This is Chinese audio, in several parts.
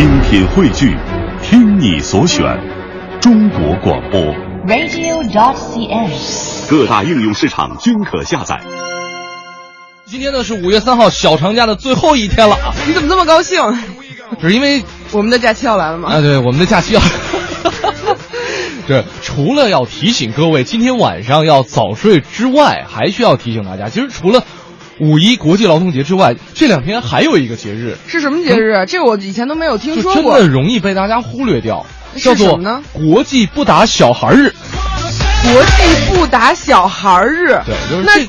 精品汇聚，听你所选，中国广播。radio.dot.cn，。各大应用市场均可下载。今天呢是五月三号小长假的最后一天了啊，你怎么这么高兴？只是因为我们的假期要来了吗？啊，对，我们的假期要。对，除了要提醒各位今天晚上要早睡之外，还需要提醒大家，其实除了五一国际劳动节之外，这两天还有一个节日，是什么节日？这个我以前都没有听说过。真的容易被大家忽略掉，是叫做什么呢国际不打小孩日。国际不打小孩日。对，就是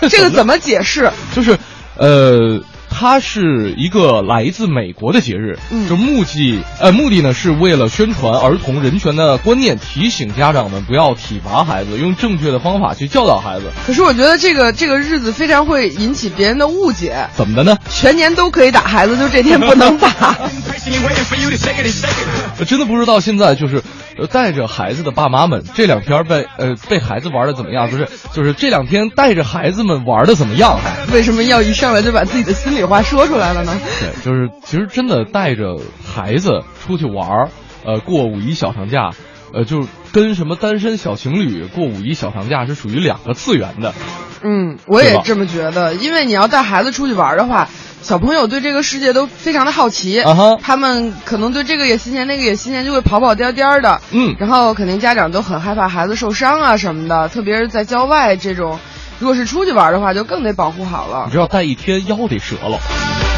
那这 个怎么解释？就是，呃，它是一个来自美国的节日，嗯就目的呃目的呢是为了宣传儿童人权的观念，提醒家长们不要体罚孩子，用正确的方法去教导孩子。可是我觉得这个这个日子非常会引起别人的误解。怎么的呢？全年都可以打孩子，就这天不能打。呃 真的不知道现在就是，呃，带着孩子的爸妈们这两天被呃被孩子玩的怎么样？不是，就是这两天带着孩子们玩的怎么样？还为什么要一上来就把自己的心里话说出来了呢？对，就是其实真的带着孩子出去玩儿，呃，过五一小长假，呃，就是跟什么单身小情侣过五一小长假是属于两个次元的。嗯，我也这么觉得，因为你要带孩子出去玩的话，小朋友对这个世界都非常的好奇，他们可能对这个也新鲜，那个也新鲜，就会跑跑颠颠的。嗯然后肯定家长都很害怕孩子受伤啊什么的，特别是在郊外这种，如果是出去玩的话，就更得保护好了你。知道带一天腰得折了。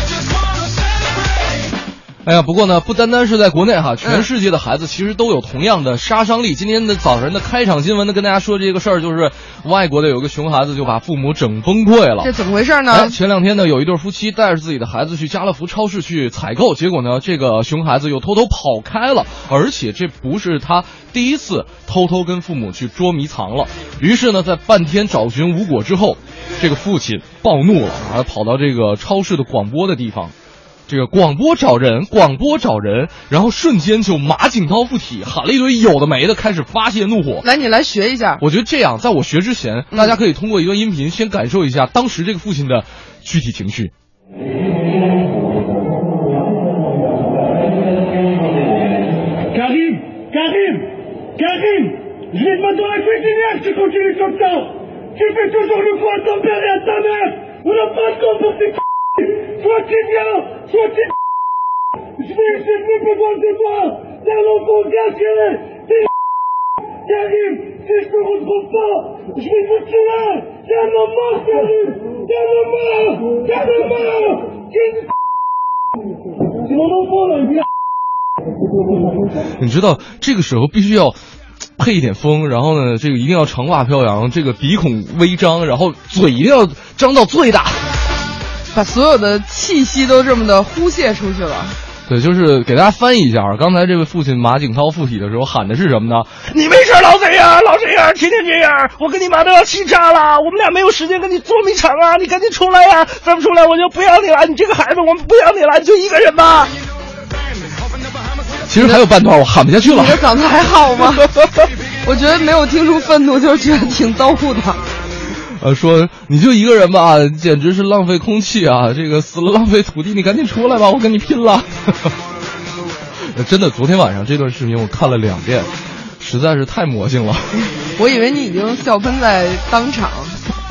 哎呀，不过呢，不单单是在国内哈，全世界的孩子其实都有同样的杀伤力。今天的早晨的开场新闻呢，跟大家说这个事儿，就是外国的有个熊孩子就把父母整崩溃了。这怎么回事哎，呢？前两天呢，有一对夫妻带着自己的孩子去家乐福超市去采购，结果呢，这个熊孩子又偷偷跑开了，而且这不是他第一次偷偷跟父母去捉迷藏了。于是呢，在半天找寻无果之后，这个父亲暴怒了，啊，跑到这个超市的广播的地方。这个广播找人，广播找人，然后瞬间就马景涛附体，喊了一堆有的没的，开始发泄怒火。来，你来学一下。我觉得这样，在我学之前，大家可以通过一段音频先感受一下当时这个父亲的具体情绪。我这 你知道这个时候必须要配一点风然后呢这个一定要长发飘扬这个鼻孔微张然后嘴一定要张到最大。把所有的气息都这么的呼泄出去了。对，就是给大家翻译一下啊，刚才这位父亲马景涛附体的时候喊的是什么呢？你没事老这样，老这样，天天这样，我跟你妈都要气炸了，我们俩没有时间跟你捉迷藏啊，你赶紧出来呀、再不出来我就不要你了，你这个孩子我们不要你了，你就一个人吧。其实还有半段我喊不下去了你。的嗓子还好吗？我觉得没有听出愤怒，就是觉得挺逗的。呃，说你就一个人吧，简直是浪费空气啊！这个死了浪费土地，你赶紧出来吧，我跟你拼了！真的，昨天晚上这段视频我看了两遍，实在是太魔性了。我以为你已经笑喷在当场。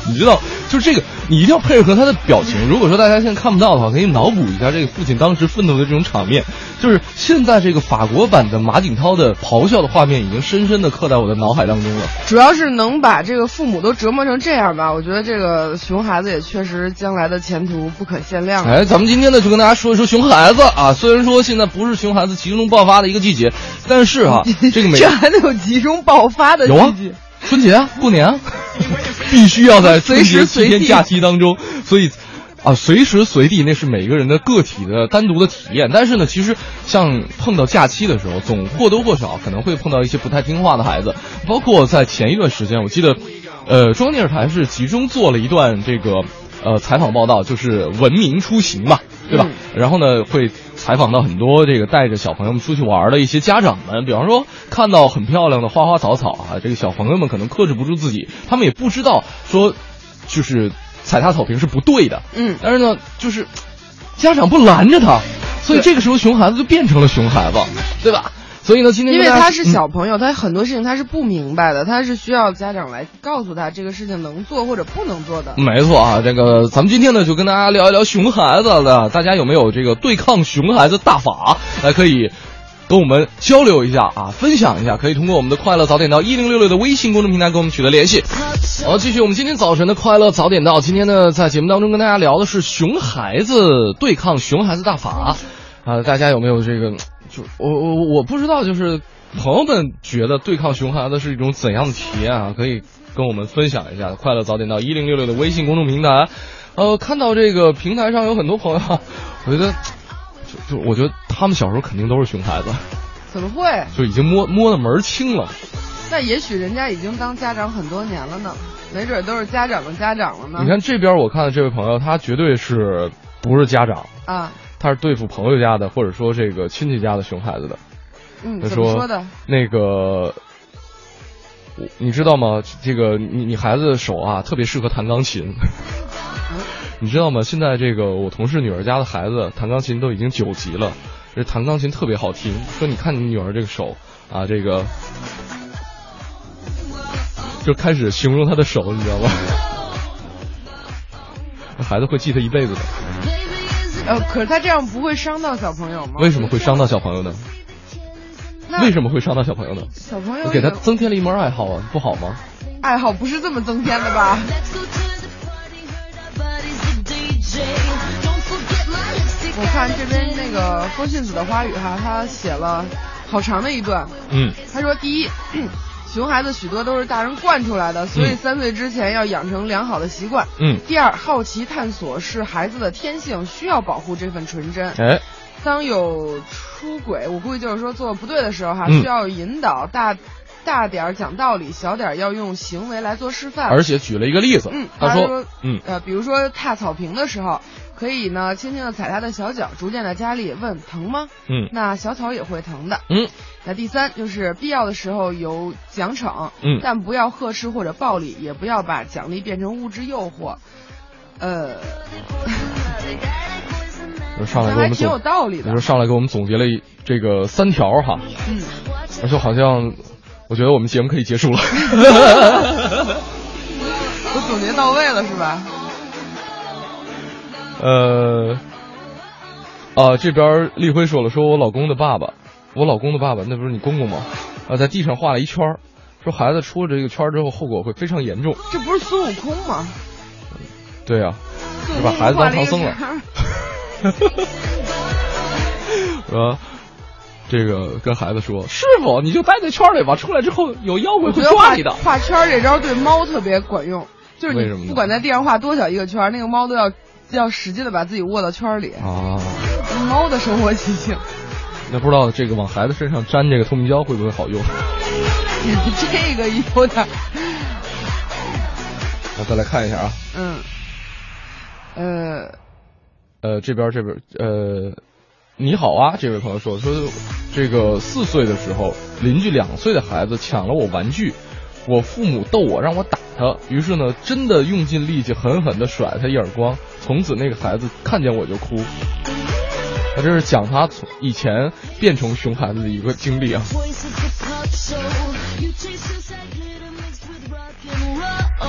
你知道，就是这个，你一定要配合他的表情。如果说大家现在看不到的话，可以脑补一下这个父亲当时愤怒的这种场面。就是现在这个法国版的马景涛的咆哮的画面，已经深深的刻在我的脑海当中了。主要是能把这个父母都折磨成这样吧，我觉得这个熊孩子也确实将来的前途不可限量。哎，咱们今天呢就跟大家说一说熊孩子啊。虽然说现在不是熊孩子集中爆发的一个季节，但是啊，这个每这还得有集中爆发的有啊。，春节啊，过年啊，必须要在 春节随时随地七天假期当中，所以。啊，随时随地那是每个人的个体的单独的体验，但是呢，其实像碰到假期的时候，总或多或少可能会碰到一些不太听话的孩子，包括在前一段时间，我记得，呃，中央电视台是集中做了一段这个呃采访报道，就是文明出行嘛，对吧？然后呢，会采访到很多这个带着小朋友们出去玩的一些家长们，比方说看到很漂亮的花花草草啊，这个小朋友们可能克制不住自己，他们也不知道说，就是踩踏草坪是不对的，嗯但是呢，就是家长不拦着他，所以这个时候熊孩子就变成了熊孩子，对吧？所以呢，今天因为他是嗯小朋友，他很多事情他是不明白的，他是需要家长来告诉他这个事情能做或者不能做的。没错啊，这个咱们今天呢就跟大家聊一聊熊孩子的，大家有没有这个对抗熊孩子大法？来可以跟我们交流一下啊，分享一下，可以通过我们的快乐早点到一零六六的微信公众平台跟我们取得联系。好，继续我们今天早晨的快乐早点到，今天呢在节目当中跟大家聊的是熊孩子对抗熊孩子大法啊，大家有没有这个？就我我我不知道，就是朋友们觉得对抗熊孩子是一种怎样的体验啊？可以跟我们分享一下。快乐早点到一零六六的微信公众平台，呃，看到这个平台上有很多朋友啊，我觉得就就我觉得他们小时候肯定都是熊孩子，怎么会？就已经摸摸的门儿清了。那也许人家已经当家长很多年了呢，没准都是家长的家长了呢。你看这边我看的这位朋友，他绝对是不是家长，啊，他是对付朋友家的，或者说这个亲戚家的熊孩子的。嗯，他说的？那个，我你知道吗？这个你你孩子的手啊，特别适合弹钢琴。你知道吗？现在这个我同事女儿家的孩子弹钢琴都已经九级了，这弹钢琴特别好听。说你看你女儿这个手啊，这个就开始形容她的手，你知道吗？孩子会记她一辈子的。呃，可是他这样不会伤到小朋友吗？为什么会伤到小朋友呢？为什么会伤到小朋友呢？小朋友我给他增添了一门爱好啊，不好吗？爱好不是这么增添的吧？我看这边那个风信子的花语哈，他写了好长的一段。嗯他说：第一，熊孩子许多都是大人惯出来的，所以嗯三岁之前要养成良好的习惯。嗯，第二，好奇探索是孩子的天性，需要保护这份纯真。哎，当有出轨，我估计就是说做不对的时候哈，嗯需要引导大大点儿讲道理，小点儿要用行为来做示范。而且举了一个例子，嗯，他说说，嗯呃，比如说踏草坪的时候，可以呢轻轻的踩他的小脚，逐渐的加力，问疼吗？嗯那小草也会疼的。嗯那第三就是必要的时候有奖惩，嗯但不要呵斥或者暴力，也不要把奖励变成物质诱惑。呃，就上来那还挺有给我们总，道理的。上来给我们总结了一这个三条哈，嗯，而且好像我觉得我们节目可以结束了。我总结到位了是吧？呃，啊，这边立辉说了，说我老公的爸爸，我老公的爸爸，那不是你公公吗？啊，在地上画了一圈儿，说孩子出了这个圈儿之后，后果会非常严重。这不是孙悟空吗？对呀、把孩子当唐僧了说 这个跟孩子说，师傅你就待在圈儿里吧，出来之后有妖怪会抓你的。画圈儿这招对猫特别管用，就是你不管在地上画多小一个圈儿，那个猫都要要使劲的把自己握到圈里。啊，猫的生活习性，那不知道这个往孩子身上粘这个透明胶会不会好用？这个有点儿，那再来看一下啊，嗯，呃，呃，这边这边呃，你好啊，这位朋友说说这个四岁的时候，邻居两岁的孩子抢了我玩具，我父母逗我让我打他，于是呢，真的用尽力气狠狠的甩他一耳光，从此那个孩子看见我就哭。他这是讲他从以前变成熊孩子的一个经历啊。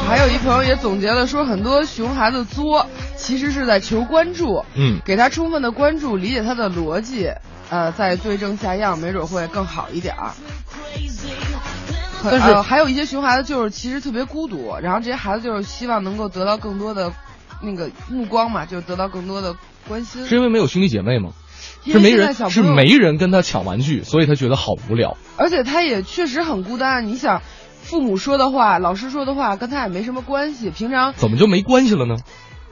还有一朋友也总结了说，很多熊孩子作，其实是在求关注，嗯给他充分的关注，理解他的逻辑，呃，再对症下药，没准会更好一点儿。可但是呃、还有一些熊孩子就是其实特别孤独，然后这些孩子就是希望能够得到更多的那个目光嘛，就得到更多的关心。是因为没有兄弟姐妹吗？是没人是没人跟他抢玩具，所以他觉得好无聊。而且他也确实很孤单。你想，父母说的话、老师说的话跟他也没什么关系，平常怎么就没关系了呢？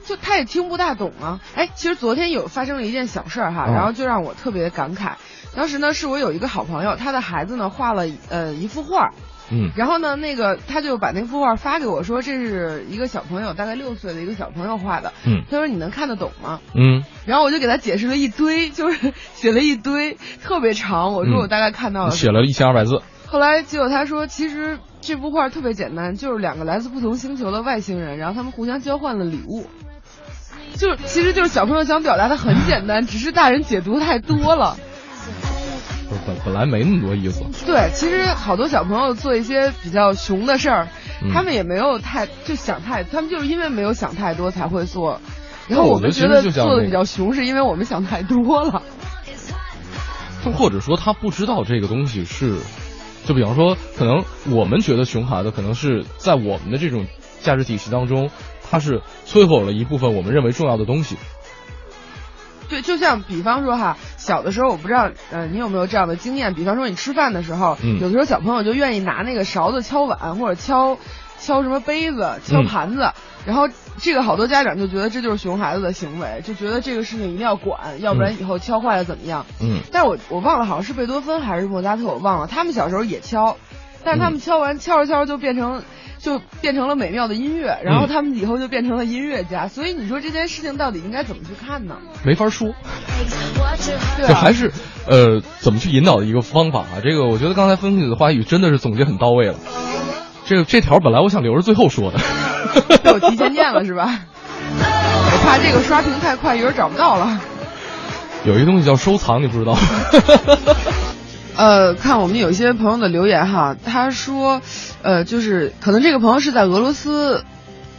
就他也听不大懂啊。哎，其实昨天有发生了一件小事儿哈，哦然后就让我特别感慨。当时呢，是我有一个好朋友，他的孩子呢画了呃一幅画，嗯然后呢，那个他就把那幅画发给我说，这是一个小朋友，大概六岁的一个小朋友画的。嗯他说你能看得懂吗？嗯，然后我就给他解释了一堆，就是写了一堆，特别长。我说嗯我大概看到了写了一千二百字。后来结果他说，其实这幅画特别简单，就是两个来自不同星球的外星人，然后他们互相交换了礼物。就是其实就是小朋友想表达的很简单，只是大人解读太多了。不本本来没那么多意思。对，其实好多小朋友做一些比较熊的事儿，嗯他们也没有太就想太，他们就是因为没有想太多才会做。然后我们觉得做的比较熊，是因为我们想太多了。或者说他不知道这个东西是，就比方说，可能我们觉得熊孩子，可能是在我们的这种价值体系当中，他是摧毁了一部分我们认为重要的东西。对，就像比方说哈，小的时候我不知道，呃，你有没有这样的经验？比方说你吃饭的时候，嗯有的时候小朋友就愿意拿那个勺子敲碗或者敲敲什么杯子、敲嗯盘子，然后这个好多家长就觉得这就是熊孩子的行为，就觉得这个事情一定要管，要不然以后敲坏了怎么样？嗯，但我我忘了，好像是贝多芬还是莫扎特，我忘了。他们小时候也敲，但是他们敲完、敲着敲着就变成就变成了美妙的音乐，然后嗯他们以后就变成了音乐家。所以你说这件事情到底应该怎么去看呢？没法说，对还是呃怎么去引导的一个方法啊。这个我觉得刚才分析的话语真的是总结很到位了。这个这条本来我想留着最后说的，被我提前念了是吧？我怕这个刷屏太快，一会儿找不到了。有一个东西叫收藏，你不知道吗？呃，看我们有一些朋友的留言哈，他说，呃，就是可能这个朋友是在俄罗斯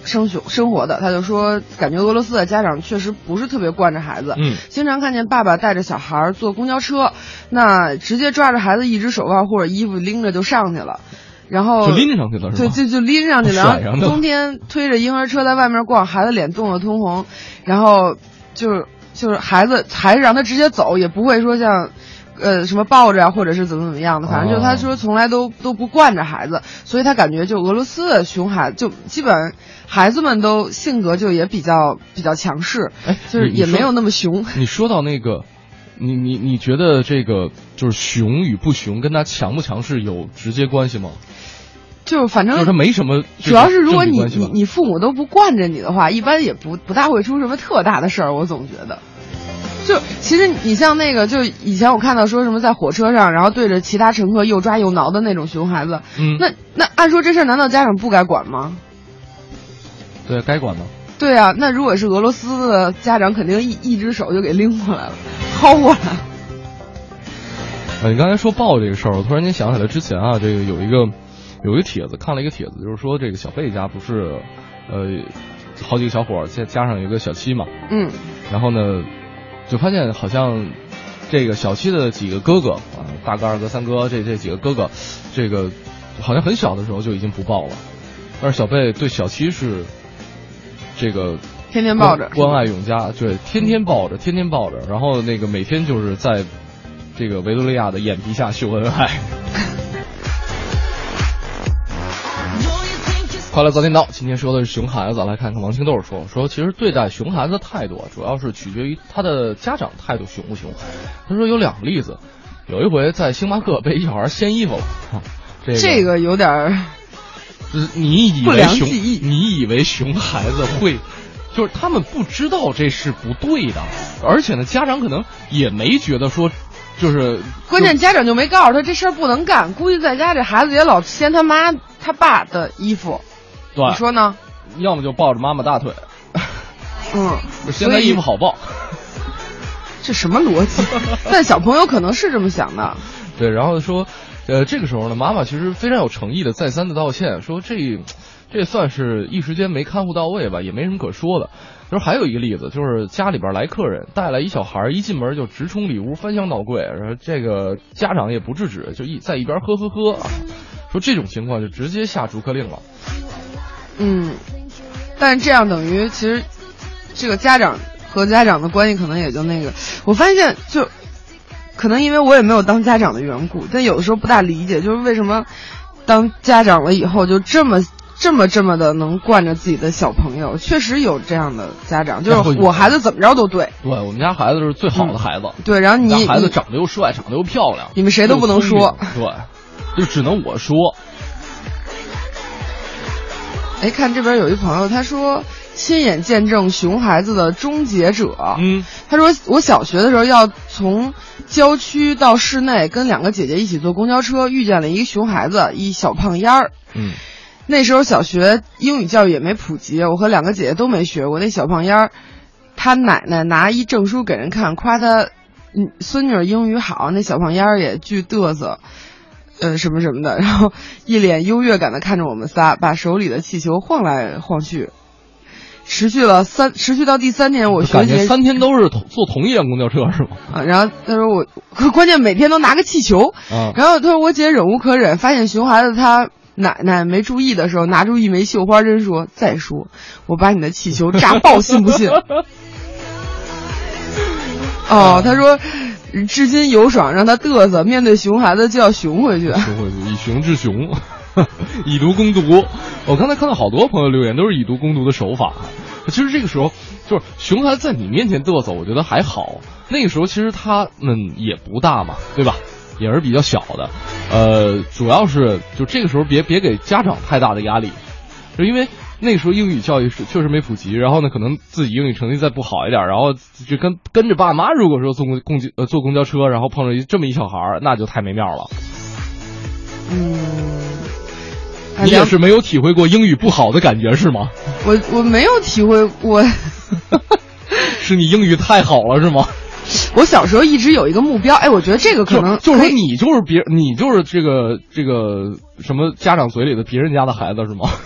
生学生活的，他就说，感觉俄罗斯的家长确实不是特别惯着孩子，嗯，经常看见爸爸带着小孩坐公交车，那直接抓着孩子一只手腕或者衣服拎着就上去了，然后就拎上去了是对，就就拎上去了，甩上去了。然后冬天推着婴儿车在外面逛，孩子脸冻得通红，然后就是就是孩子还是让他直接走，也不会说像。呃，什么抱着啊，或者是怎么怎么样的，反正就他哦说从来都都不惯着孩子，所以他感觉就俄罗斯的熊孩子，就基本孩子们都性格就也比较比较强势，哎，就是也没有那么熊。你说到那个，你你你觉得这个就是熊与不熊跟他强不强势有直接关系吗？就是反正就是他没什么主要是如果你你父母都不惯着你的话，一般也不不大会出什么特大的事儿。我总觉得，就其实你像那个，就以前我看到说什么在火车上，然后对着其他乘客又抓又挠的那种熊孩子，嗯，那那按说这事儿难道家长不该管吗？对该管吗。对啊，那如果是俄罗斯的家长，肯定一一只手就给拎过来了，薅过来。呃，你刚才说抱这个事儿，我突然间想起来之前啊，这个有一个有一个帖子，看了一个帖子，就是说这个小贝家不是，呃，好几个小伙儿加加上有一个小七嘛，嗯然后呢，就发现好像这个小七的几个哥哥啊，大哥、二哥、三哥这这几个哥哥，这个好像很小的时候就已经不抱了，但是小贝对小七是这个天天抱着关关爱永嘉，对，天天抱着，天天抱着，然后那个每天就是在这个维多利亚的眼皮下秀恩爱。快乐早点到，今天说的是熊孩子，来看看王清豆说说，其实对待熊孩子的态度，主要是取决于他的家长态度熊不熊。他说有两个例子，有一回在星巴克被一小孩掀衣服了，这个有点是你以为熊，你以为熊孩子会，就是他们不知道这是不对的，而且呢，家长可能也没觉得说，就是关键家长就没告诉他这事儿不能干，估计在家这孩子也老掀他妈他爸的衣服，对你，说呢？要么就抱着妈妈大腿，嗯，现在衣服好抱。这什么逻辑？但小朋友可能是这么想的。对，然后说，呃，这个时候呢，妈妈其实非常有诚意的再三的道歉，说这这算是一时间没看护到位吧，也没什么可说的。他说还有一个例子，就是家里边来客人，带来一小孩，一进门就直冲里屋翻箱倒柜，然后这个家长也不制止，就一在一边呵呵呵啊，说这种情况就直接下逐客令了。嗯，但这样等于其实这个家长和家长的关系可能也就那个。我发现就可能因为我也没有当家长的缘故，但有的时候不大理解，就是为什么当家长了以后就这么。这么这么的能惯着自己的小朋友，确实有这样的家长，就是我孩子怎么着都对，对我们家孩子是最好的孩子，对，然后你孩子长得又帅，长得又漂亮，你们谁都不能说对，就只能我说。哎，看这边有一朋友，他说亲眼见证熊孩子的终结者。嗯，他说我小学的时候要从郊区到市内，跟两个姐姐一起坐公交车，遇见了一个熊孩子，一小胖丫儿。嗯，那时候小学英语教育也没普及，我和两个姐姐都没学过。那小胖丫儿他奶奶拿一证书给人看，夸他嗯孙女英语好，那小胖丫儿也巨嘚瑟。呃，什么什么的，然后一脸优越感的看着我们仨，把手里的气球晃来晃去，持续了三，持续到第三天，我学姐三天都是同坐同一辆公交车是吗？啊，然后他说我，关键每天都拿个气球，啊，然后他说我姐忍无可忍，发现熊孩子他奶奶没注意的时候，拿出一枚绣花针说：“再说，我把你的气球炸爆，信不信？” 哦，他说，至今有爽，让他嘚瑟，面对熊孩子就要熊回去。熊回去，以熊治熊，以毒攻毒。我刚才看到好多朋友留言，都是以毒攻毒的手法。其实这个时候，就是熊孩子在你面前嘚瑟，我觉得还好。那个时候其实他们也不大嘛，对吧？也是比较小的。呃，主要是就这个时候别别给家长太大的压力，就因为。那时候英语教育是确实没普及，然后呢，可能自己英语成绩再不好一点，然后就跟跟着爸妈，如果说坐公公呃坐公交车，然后碰着这么一小孩儿，那就太没面了。嗯，你也是没有体会过英语不好的感觉是吗？我我没有体会过，是你英语太好了是吗？我小时候一直有一个目标，哎，我觉得这个可能就是说你就是别你就是这个这个什么家长嘴里的别人家的孩子是吗？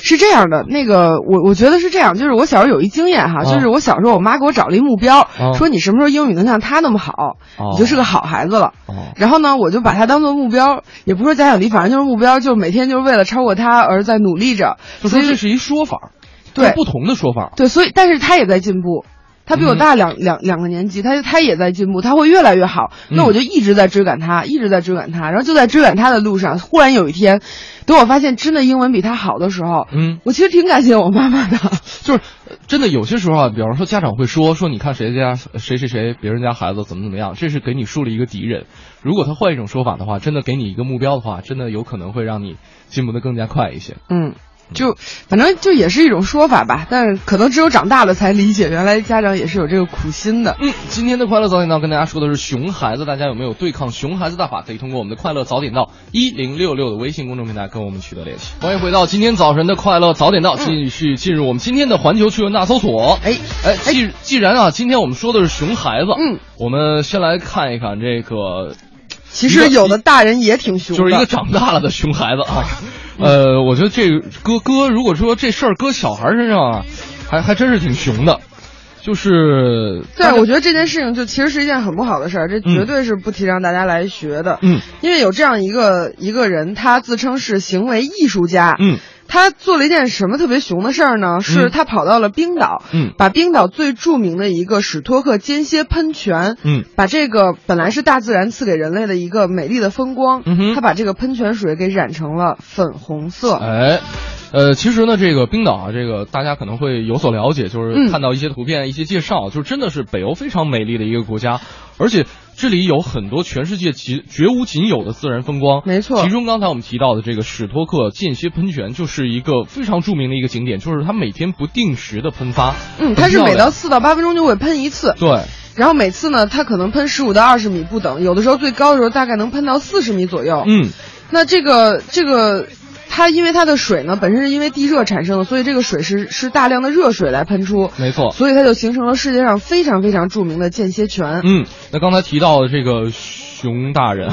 是这样的，那个我我觉得是这样，就是我小时候有一经验哈，就是我小时候我妈给我找了一目标，说你什么时候英语能像他那么好，你就是个好孩子了。然后呢，我就把他当做目标，也不说假想敌，反正就是目标，就是每天就是为了超过他而在努力着。所以这是一说法，对不同的说法。对，所以但是他也在进步。他比我大两两两个年级，他他也在进步，他会越来越好。那我就一直在追赶他，一直在追赶他。然后就在追赶他的路上，忽然有一天，等我发现真的英文比他好的时候，嗯，我其实挺感谢我妈妈的。就是真的有些时候啊，比方说家长会说说，你看谁家谁谁谁别人家孩子怎么怎么样，这是给你树立一个敌人。如果他换一种说法的话，真的给你一个目标的话，真的有可能会让你进步的更加快一些。嗯。就反正就也是一种说法吧，但是可能只有长大了才理解，原来家长也是有这个苦心的。嗯，今天的快乐早点到跟大家说的是熊孩子，大家有没有对抗熊孩子大法？可以通过我们的快乐早点到一零六六的微信公众平台跟我们取得联系。欢迎回到今天早晨的快乐早点到，继续进入我们今天的环球趣闻大搜索。哎哎，既既然啊，今天我们说的是熊孩子，嗯，我们先来看一看这个。其实有的大人也挺凶，就是一个长大了的熊孩子啊。呃，我觉得这哥哥，如果说这事儿搁小孩身上啊，还还真是挺熊的。就是，对，我觉得这件事情就其实是一件很不好的事儿，这绝对是不提倡大家来学的。嗯，因为有这样一个一个人，他自称是行为艺术家。嗯。他做了一件什么特别熊的事儿呢？是他跑到了冰岛，嗯，把冰岛最著名的一个史托克间歇喷泉，嗯，把这个本来是大自然赐给人类的一个美丽的风光，嗯，他把这个喷泉水给染成了粉红色。哎，呃，其实呢，这个冰岛啊，这个大家可能会有所了解，就是看到一些图片、一些介绍，就真的是北欧非常美丽的一个国家，而且。这里有很多全世界极绝无仅有的自然风光，没错。其中刚才我们提到的这个史托克间歇喷泉就是一个非常著名的一个景点，就是它每天不定时的喷发。嗯，它是每到四到八分钟就会喷一次。对。然后每次呢，它可能喷十五到二十米不等，有的时候最高的时候大概能喷到四十米左右。嗯。那这个这个。它因为它的水呢，本身是因为地热产生的，所以这个水是是大量的热水来喷出，没错，所以它就形成了世界上非常非常著名的间歇泉。嗯，那刚才提到的这个熊大人，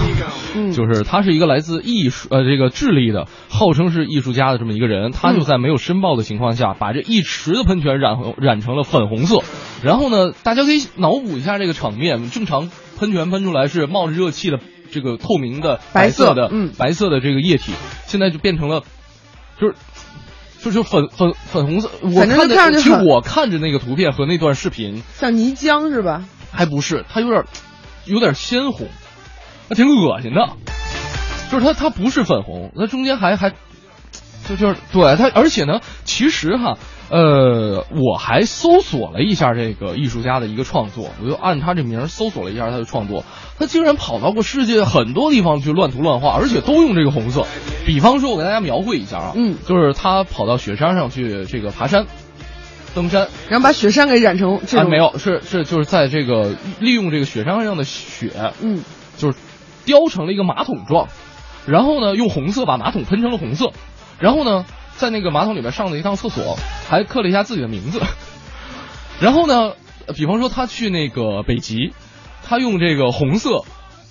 嗯，就是他是一个来自艺术呃这个智利的，号称是艺术家的这么一个人，他就在没有申报的情况下，把这一池的喷泉染染成了粉红色，然后呢，大家可以脑补一下这个场面，正常喷泉喷出来是冒着热气的。这个透明的白色的，嗯，白色的这个液体，现在就变成了，就是，就是粉粉粉红色。我看着，其实我看着那个图片和那段视频，像泥浆是吧？还不是，它有点，有点鲜红，它挺恶心的。就是它，它不是粉红，它中间还还，就就是对它，而且呢，其实哈。呃，我还搜索了一下这个艺术家的一个创作，我就按他这名搜索了一下他的创作，他竟然跑到过世界很多地方去乱涂乱画，而且都用这个红色。比方说，我给大家描绘一下啊，嗯，就是他跑到雪山上去这个爬山、登山，然后把雪山给染成这没有，是是就是在这个利用这个雪山上的雪，嗯，就是雕成了一个马桶状，然后呢，用红色把马桶喷成了红色，然后呢。在那个马桶里面上了一趟厕所，还刻了一下自己的名字。然后呢，呃比方说他去那个北极，他用这个红色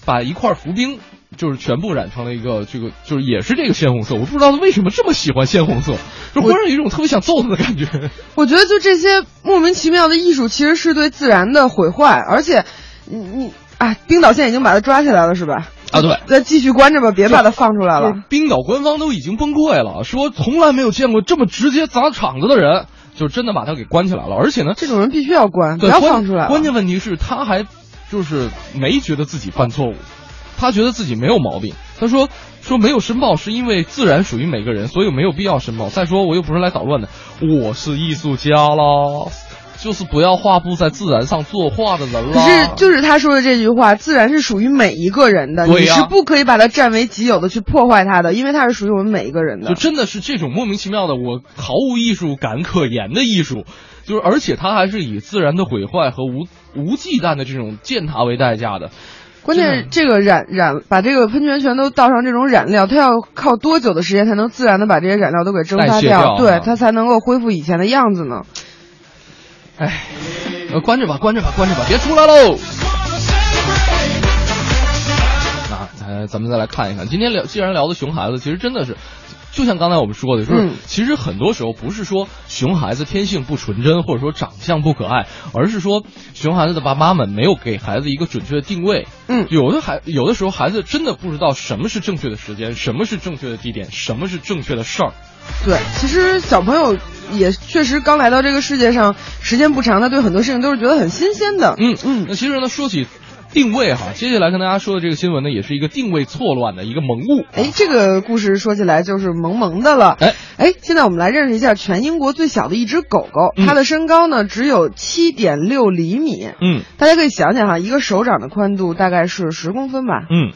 把一块浮冰。就是全部染成了一个这个，就是也是这个鲜红色。我不知道他为什么这么喜欢鲜红色，就忽然有一种特别想揍他的感觉。我觉得就这些莫名其妙的艺术，其实是对自然的毁坏。而且，你你啊，冰岛现在已经把他抓起来了，是吧？啊，对，再继续关着吧，别把他放出来了。冰岛官方都已经崩溃了，说从来没有见过这么直接砸场子的人，就真的把他给关起来了。而且呢，这种人必须要关，不要放出来。关键问题是他还就是没觉得自己犯错误。他觉得自己没有毛病，他说说没有申报是因为自然属于每个人，所以没有必要申报。再说我又不是来捣乱的，我是艺术家啦，就是不要画布在自然上作画的人了。可是就是他说的这句话，自然是属于每一个人的，你是不可以把它占为己有的去破坏它的，因为它是属于我们每一个人的。就真的是这种莫名其妙的，我毫无艺术感可言的艺术，就是而且它还是以自然的毁坏和无无忌惮的这种践踏为代价的。关键这个染染把这个喷泉全都倒上这种染料，它要靠多久的时间才能自然的把这些染料都给蒸发掉？对，它才能够恢复以前的样子呢？哎，关着吧，关着吧，关着吧，别出来喽！那咱咱们再来看一看，今天聊既然聊的熊孩子，其实真的是。就像刚才我们说的，就是其实很多时候不是说熊孩子天性不纯真，或者说长相不可爱，而是说熊孩子的爸妈们没有给孩子一个准确的定位。嗯，有的孩有的时候孩子真的不知道什么是正确的时间，什么是正确的地点，什么是正确的事儿。对，其实小朋友也确实刚来到这个世界上，时间不长，他对很多事情都是觉得很新鲜的。嗯嗯，那其实呢，说起。定位哈，接下来跟大家说的这个新闻呢，也是一个定位错乱的一个萌物。哎，这个故事说起来就是萌萌的了。哎哎，现在我们来认识一下全英国最小的一只狗狗，它的身高呢只有七点六厘米。嗯，大家可以想想哈，一个手掌的宽度大概是十公分吧。嗯。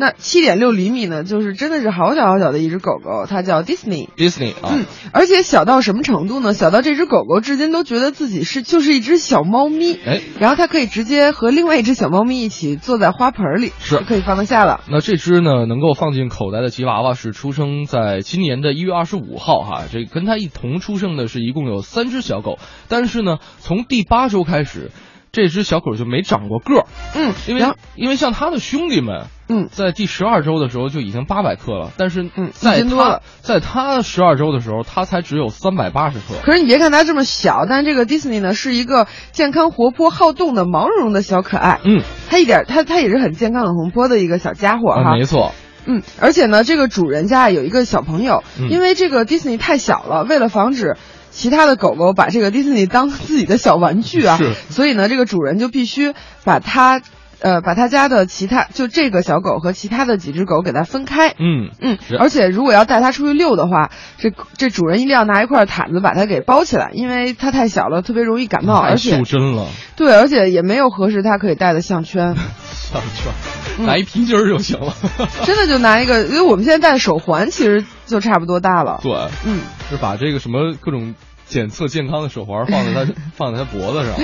那七点六厘米呢，就是真的是好小好小的一只狗狗，它叫 Disney。Disney 啊，嗯，而且小到什么程度呢？小到这只狗狗至今都觉得自己是就是一只小猫咪。哎，然后它可以直接和另外一只小猫咪一起坐在花盆里，是可以放得下了。那这只呢，能够放进口袋的吉娃娃是出生在今年的一月二十五号哈，这跟它一同出生的是一共有三只小狗，但是呢，从第八周开始。这只小狗就没长过个儿，嗯，因为因为像它的兄弟们，嗯，在第十二周的时候就已经八百克了，但是嗯，在他在他十二周的时候，他才只有三百八十克。可是你别看它这么小，但这个 Disney 呢是一个健康、活泼、好动的毛茸茸的小可爱，嗯，它一点它它也是很健康、很活泼的一个小家伙哈，没错，嗯，而且呢，这个主人家有一个小朋友，因为这个 Disney 太小了，为了防止。其他的狗狗把这个迪士尼当自己的小玩具啊，所以呢，这个主人就必须把它，呃，把他家的其他就这个小狗和其他的几只狗给它分开。嗯嗯，而且如果要带它出去遛的话，这这主人一定要拿一块毯子把它给包起来，因为它太小了，特别容易感冒，而且袖珍了。对，而且也没有合适它可以戴的项圈。项圈，拿一皮筋儿就行了。真的就拿一个，因为我们现在戴手环，其实就差不多大了。对，嗯，是把这个什么各种。检测健康的手环放在他 放在他脖子上，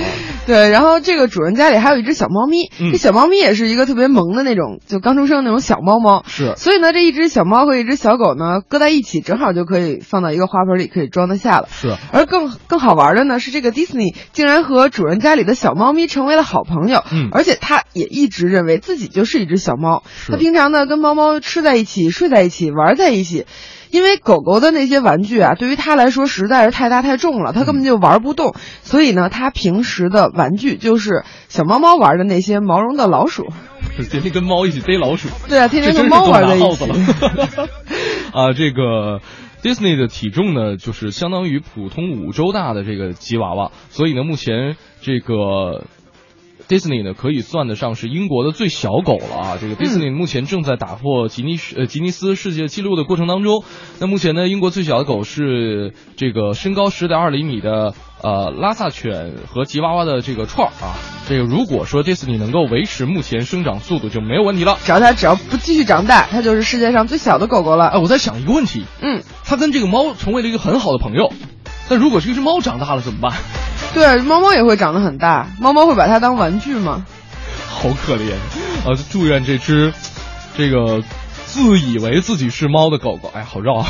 对。然后这个主人家里还有一只小猫咪，这小猫咪也是一个特别萌的那种，就刚出生那种小猫猫。是。所以呢，这一只小猫和一只小狗呢，搁在一起，正好就可以放到一个花盆里，可以装得下了。是。而更更好玩的呢，是这个 Disney 竟然和主人家里的小猫咪成为了好朋友。嗯。而且他也一直认为自己就是一只小猫。是。他平常呢，跟猫猫吃在一起，睡在一起，玩在一起。因为狗狗的那些玩具啊，对于它来说实在是太大太重了，它根本就玩不动。所以呢，它平时的玩具就是小猫猫玩的那些毛绒的老鼠，天天跟猫一起逮老鼠。对啊，天天跟猫玩在一起。啊，这个 Disney 的体重呢，就是相当于普通五周大的这个吉娃娃，所以呢，目前这个。Disney 呢，可以算得上是英国的最小狗了啊！这个 Disney 目前正在打破吉尼斯呃吉尼斯世界纪录的过程当中。那目前呢，英国最小的狗是这个身高十点二厘米的呃拉萨犬和吉娃娃的这个串儿啊。这个如果说 Disney 能够维持目前生长速度，就没有问题了。只要它只要不继续长大，它就是世界上最小的狗狗了。哎，我在想一个问题，嗯，它跟这个猫成为了一个很好的朋友，但如果是一只猫长大了怎么办？对，猫猫也会长得很大，猫猫会把它当玩具吗？好可怜，呃，祝愿这只这个自以为自己是猫的狗狗，哎，好绕啊！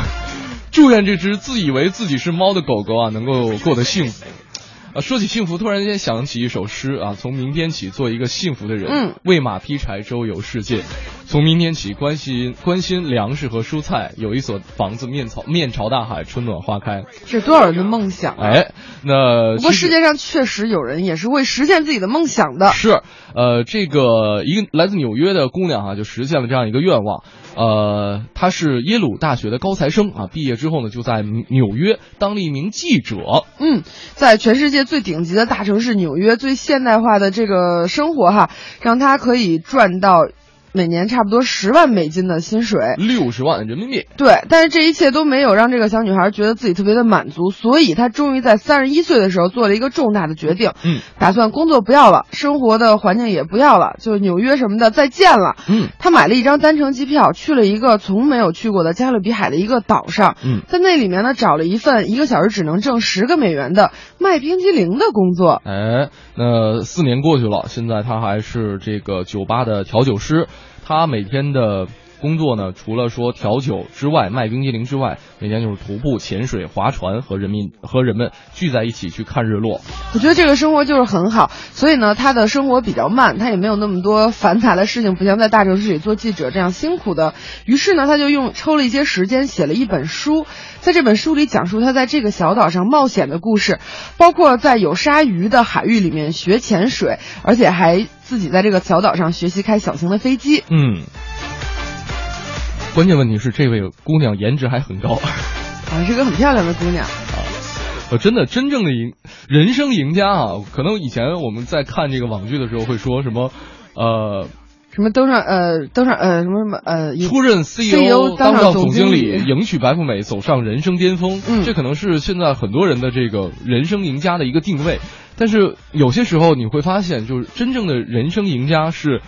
祝愿这只自以为自己是猫的狗狗啊，能够过得幸福。啊，说起幸福，突然间想起一首诗啊，从明天起做一个幸福的人，嗯，喂马劈柴周游世界，从明天起关心关心粮食和蔬菜，有一所房子面朝面朝大海，春暖花开，这多少人的梦想啊！哎，那不过世界上确实有人也是为实现自己的梦想的。是，呃，这个一个来自纽约的姑娘啊，就实现了这样一个愿望。呃，她是耶鲁大学的高材生啊，毕业之后呢，就在纽约当了一名记者。嗯，在全世界最顶级的大城市纽约，最现代化的这个生活哈，让她可以赚到每年差不多十万美金的薪水。六十万人民币，对，但是这一切都没有让这个小女孩觉得自己特别的满足，所以她终于在三十一岁的时候做了一个重大的决定，嗯，打算工作不要了，生活的环境也不要了，就纽约什么的再见了。嗯，她买了一张单程机票，去了一个从没有去过的加勒比海的一个岛上，嗯，在那里面呢找了一份一个小时只能挣十个美元的卖冰激凌的工作。哎，那四年过去了，现在她还是这个酒吧的调酒师。他每天的工作呢，除了说调酒之外，卖冰激凌之外，每天就是徒步、潜水、划船，和人民和人们聚在一起去看日落。我觉得这个生活就是很好，所以呢，他的生活比较慢，他也没有那么多繁杂的事情，不像在大城市里做记者这样辛苦的。于是呢，他就用抽了一些时间写了一本书，在这本书里讲述他在这个小岛上冒险的故事，包括在有鲨鱼的海域里面学潜水，而且还自己在这个小岛上学习开小型的飞机。嗯，关键问题是这位姑娘颜值还很高。啊，是个很漂亮的姑娘。呃，真的，真正的赢人生赢家啊，可能以前我们在看这个网剧的时候会说什么，呃，什么登上呃登上呃什么什么呃出任 CEO 当上总总经理，经理迎娶白富美，走上人生巅峰。嗯这可能是现在很多人的这个人生赢家的一个定位。但是有些时候你会发现，就是真正的人生赢家是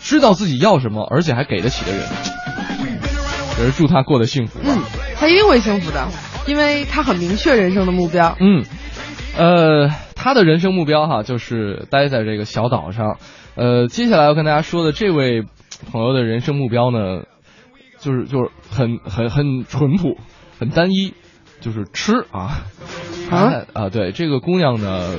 知道自己要什么，而且还给得起的人。也是祝他过得幸福吧。嗯，他一定会幸福的，因为他很明确人生的目标。嗯，呃，他的人生目标哈，就是待在这个小岛上。呃，接下来要跟大家说的这位朋友的人生目标呢，就是就是很很很淳朴，很单一，就是吃啊。啊啊，对，这个姑娘呢，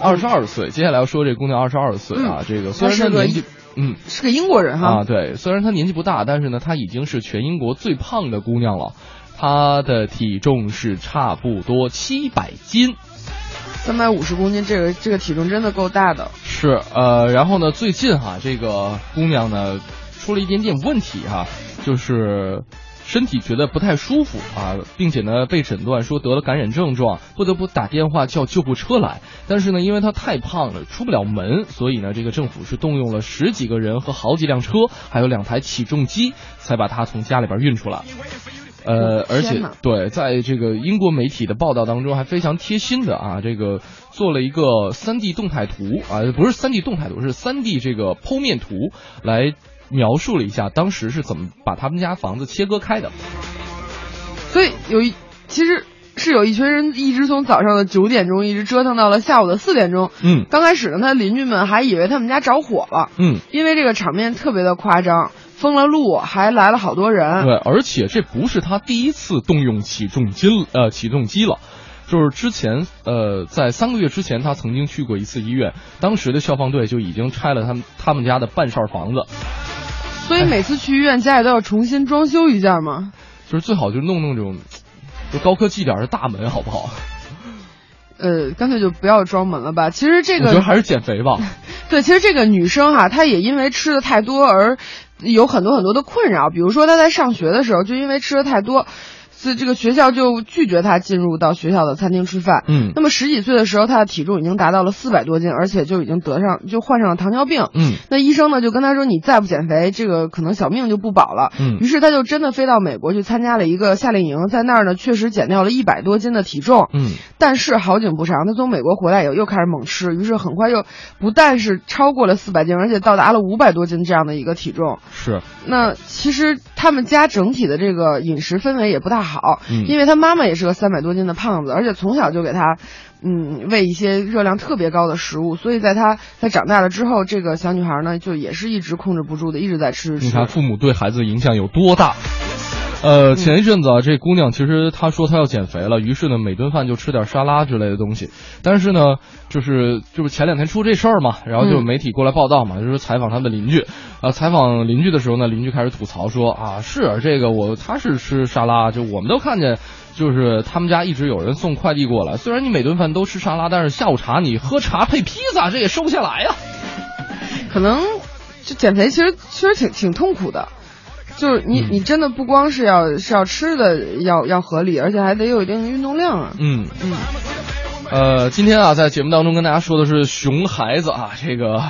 二十二岁。接下来要说这姑娘二十二岁啊，这个虽然她年纪，嗯。是个英国人哈。啊，对，虽然她年纪不大，但是呢，她已经是全英国最胖的姑娘了。她的体重是差不多七百斤，三百五十公斤，这个这个体重真的够大的。是呃，然后呢，最近哈，这个姑娘呢出了一点点问题哈，就是身体觉得不太舒服啊，并且呢被诊断说得了感染症状，不得不打电话叫救护车来。但是呢，因为他太胖了，出不了门，所以呢，这个政府是动用了十几个人和好几辆车，还有两台起重机，才把他从家里边运出来。呃，而且对，在这个英国媒体的报道当中，还非常贴心的啊，这个做了一个三 D 动态图啊，不是三 D 动态图，是三 D 这个剖面图，来描述了一下当时是怎么把他们家房子切割开的。所以有一其实是有一群人一直从早上的九点钟一直折腾到了下午的四点钟。嗯刚开始呢，他邻居们还以为他们家着火了，嗯，因为这个场面特别的夸张，封了路，还来了好多人。对，而且这不是他第一次动用起重机呃起重机了。就是之前，呃，在三个月之前，他曾经去过一次医院，当时的消防队就已经拆了他们他们家的半扇房子，所以每次去医院，家里都要重新装修一下嘛。就是最好就弄弄这种，就高科技点儿的大门，好不好？呃，干脆就不要装门了吧。其实这个我觉得还是减肥吧。对，其实这个女生哈、她也因为吃的太多而有很多很多的困扰。比如说她在上学的时候，就因为吃的太多，这个学校就拒绝他进入到学校的餐厅吃饭。嗯那么十几岁的时候，他的体重已经达到了四百多斤，而且就已经得上就患上了糖尿病。嗯那医生呢就跟他说，你再不减肥，这个可能小命就不保了。嗯于是他就真的飞到美国去参加了一个夏令营，在那儿呢确实减掉了一百多斤的体重。嗯但是好景不长，他从美国回来以后又开始猛吃，于是很快又不但是超过了四百斤，而且到达了五百多斤这样的一个体重。是那其实他们家整体的这个饮食氛围也不大好，嗯因为他妈妈也是个三百多斤的胖子，而且从小就给他，嗯，喂一些热量特别高的食物，所以在他在长大了之后，这个小女孩呢就也是一直控制不住的，一直在吃吃吃。你看父母对孩子的影响有多大？呃，前一阵子啊，这姑娘其实她说她要减肥了，于是呢，每顿饭就吃点沙拉之类的东西。但是呢，就是就是前两天出这事儿嘛，然后就媒体过来报道嘛，就是采访她的邻居。啊，采访邻居的时候呢，邻居开始吐槽说啊，是这个我她是吃沙拉，就我们都看见，就是他们家一直有人送快递过来。虽然你每顿饭都吃沙拉，但是下午茶你喝茶配披萨，这也瘦不下来呀。可能这减肥其实其实挺挺痛苦的，就是你你真的不光是要是要吃的要要合理，而且还得有一定的运动量啊。嗯嗯。呃，今天啊，在节目当中跟大家说的是熊孩子啊，这个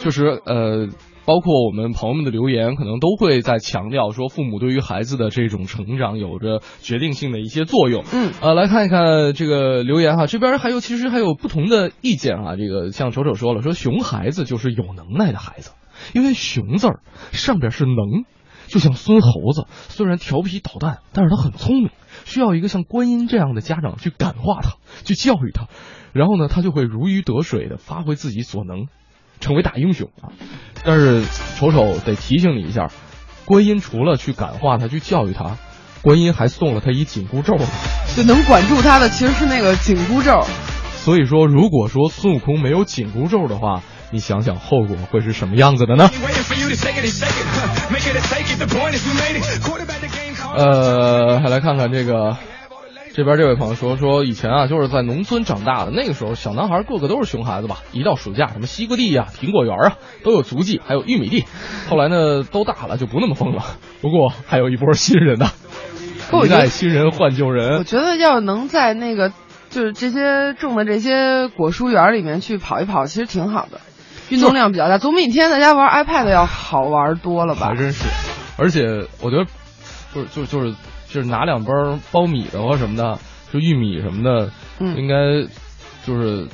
就是呃，包括我们朋友们的留言，可能都会在强调说，父母对于孩子的这种成长有着决定性的一些作用。嗯，呃，来看一看这个留言哈，这边还有其实还有不同的意见啊。这个像丑丑说了，说熊孩子就是有能耐的孩子，因为熊字儿上边是能，就像孙猴子，虽然调皮捣蛋，但是他很聪明。需要一个像观音这样的家长去感化他，去教育他，然后呢，他就会如鱼得水的发挥自己所能，成为大英雄啊！但是丑丑得提醒你一下，观音除了去感化他、去教育他，观音还送了他一紧箍咒，就能管住他的其实是那个紧箍咒。所以说，如果说孙悟空没有紧箍咒的话，你想想后果会是什么样子的呢？呃，还来看看这个，这边这位朋友说说以前啊，就是在农村长大的，那个时候小男孩个个都是熊孩子吧？一到暑假，什么西瓜地呀、苹果园啊，都有足迹，还有玉米地。后来呢，都大了就不那么疯了。不过还有一波新人呢，一代新人换旧人。我觉得要能在那个就是这些种的这些果蔬园里面去跑一跑，其实挺好的，运动量比较大，总比天天在家玩 iPad 要好玩多了吧？还真是，而且我觉得。就是就就是就是拿两包苞米的或什么的，就玉米什么的，应该就是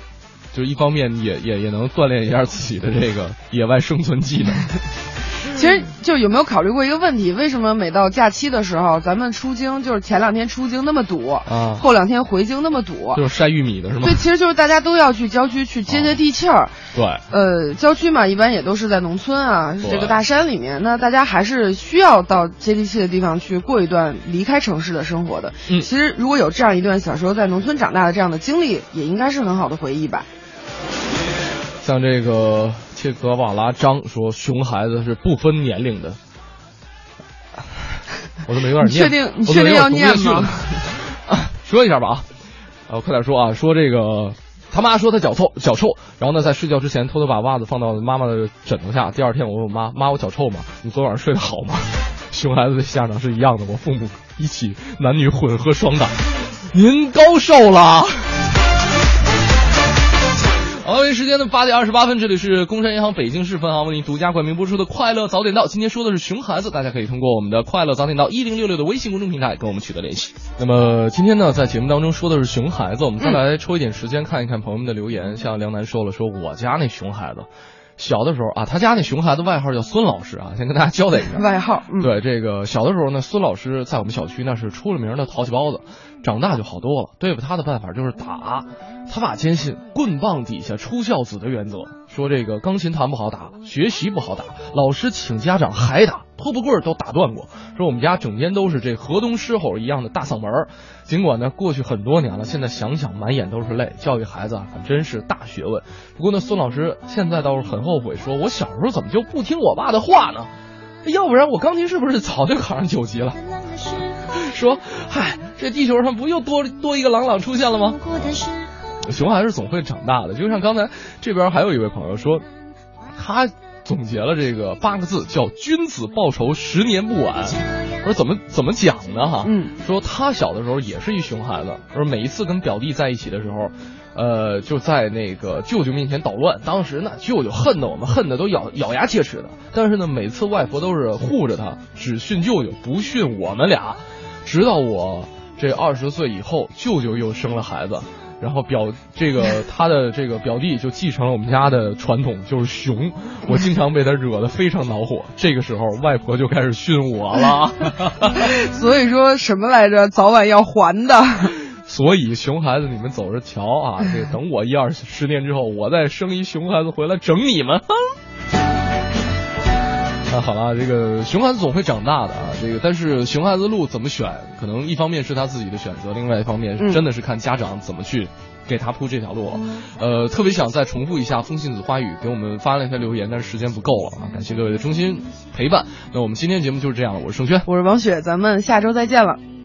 就是一方面也也也能锻炼一下自己的这个野外生存技能。其实就有没有考虑过一个问题？为什么每到假期的时候，咱们出京就是前两天出京那么堵，啊，后两天回京那么堵？就是晒玉米的是吗？对，其实就是大家都要去郊区去接接地气儿。对，呃，郊区嘛，一般也都是在农村啊，这个大山里面，那大家还是需要到接地气的地方去过一段离开城市的生活的。嗯，其实如果有这样一段小时候在农村长大的这样的经历，也应该是很好的回忆吧。像这个。切格瓦拉张说：“熊孩子是不分年龄的。”我怎么有点念？确定？你确定要念吗？说一下吧啊！呃，快点说啊！说这个他妈说他脚臭，脚臭，然后呢，在睡觉之前偷偷把袜子放到妈妈的枕头下。第二天我问我妈：“妈，我脚臭吗？你昨晚上睡得好吗？” 熊孩子的下场是一样的，我父母一起男女混合双打。您高寿了？时间的八点二十八分，这里是工商银行北京市分行为您独家冠名播出的《快乐早点到》。今天说的是熊孩子，大家可以通过我们的“快乐早点到”一零六六的微信公众平台跟我们取得联系。那么今天呢，在节目当中说的是熊孩子，我们再来抽一点时间看一看朋友们的留言。像梁楠说了，说我家那熊孩子。小的时候啊，他家那熊孩子外号叫孙老师啊，先跟大家交代一下。外号，对这个小的时候呢，孙老师在我们小区那是出了名的淘气包子，长大就好多了。对付他的办法就是打，他爸坚信棍棒底下出孝子的原则，说这个钢琴弹不好打，学习不好打，老师请家长还打，拖布棍都打断过。说我们家整天都是这河东狮吼一样的大嗓门尽管呢，过去很多年了，现在想想满眼都是泪。教育孩子啊，可真是大学问。不过呢，孙老师现在倒是很后悔，说我小时候怎么就不听我爸的话呢？要不然我钢琴是不是早就考上九级了？说，嗨，这地球上不又多多一个朗朗出现了吗？熊孩子总会长大的，就像刚才这边还有一位朋友说，他。总结了这个八个字，叫“君子报仇，十年不晚”。我说怎么怎么讲呢？哈，嗯，说他小的时候也是一熊孩子，说每一次跟表弟在一起的时候，呃，就在那个舅舅面前捣乱。当时呢，舅舅恨得我们恨得都咬咬牙切齿的。但是呢，每次外婆都是护着他，只训舅舅，不训我们俩。直到我这二十岁以后，舅舅又生了孩子。然后表这个 他的这个表弟就继承了我们家的传统，就是熊。我经常被他惹得非常恼火。这个时候，外婆就开始训我了。所以说什么来着？早晚要还的。所以熊孩子，你们走着瞧啊！这等我一二十年之后，我再生一熊孩子回来整你们。那好了，这个熊孩子总会长大的啊。这个但是熊孩子路怎么选，可能一方面是他自己的选择，另外一方面嗯真的是看家长怎么去给他铺这条路了。呃，特别想再重复一下风信子花语给我们发了一条留言，但是时间不够了啊，感谢各位的衷心陪伴。那我们今天节目就是这样了，我是盛轩。我是王雪，咱们下周再见了。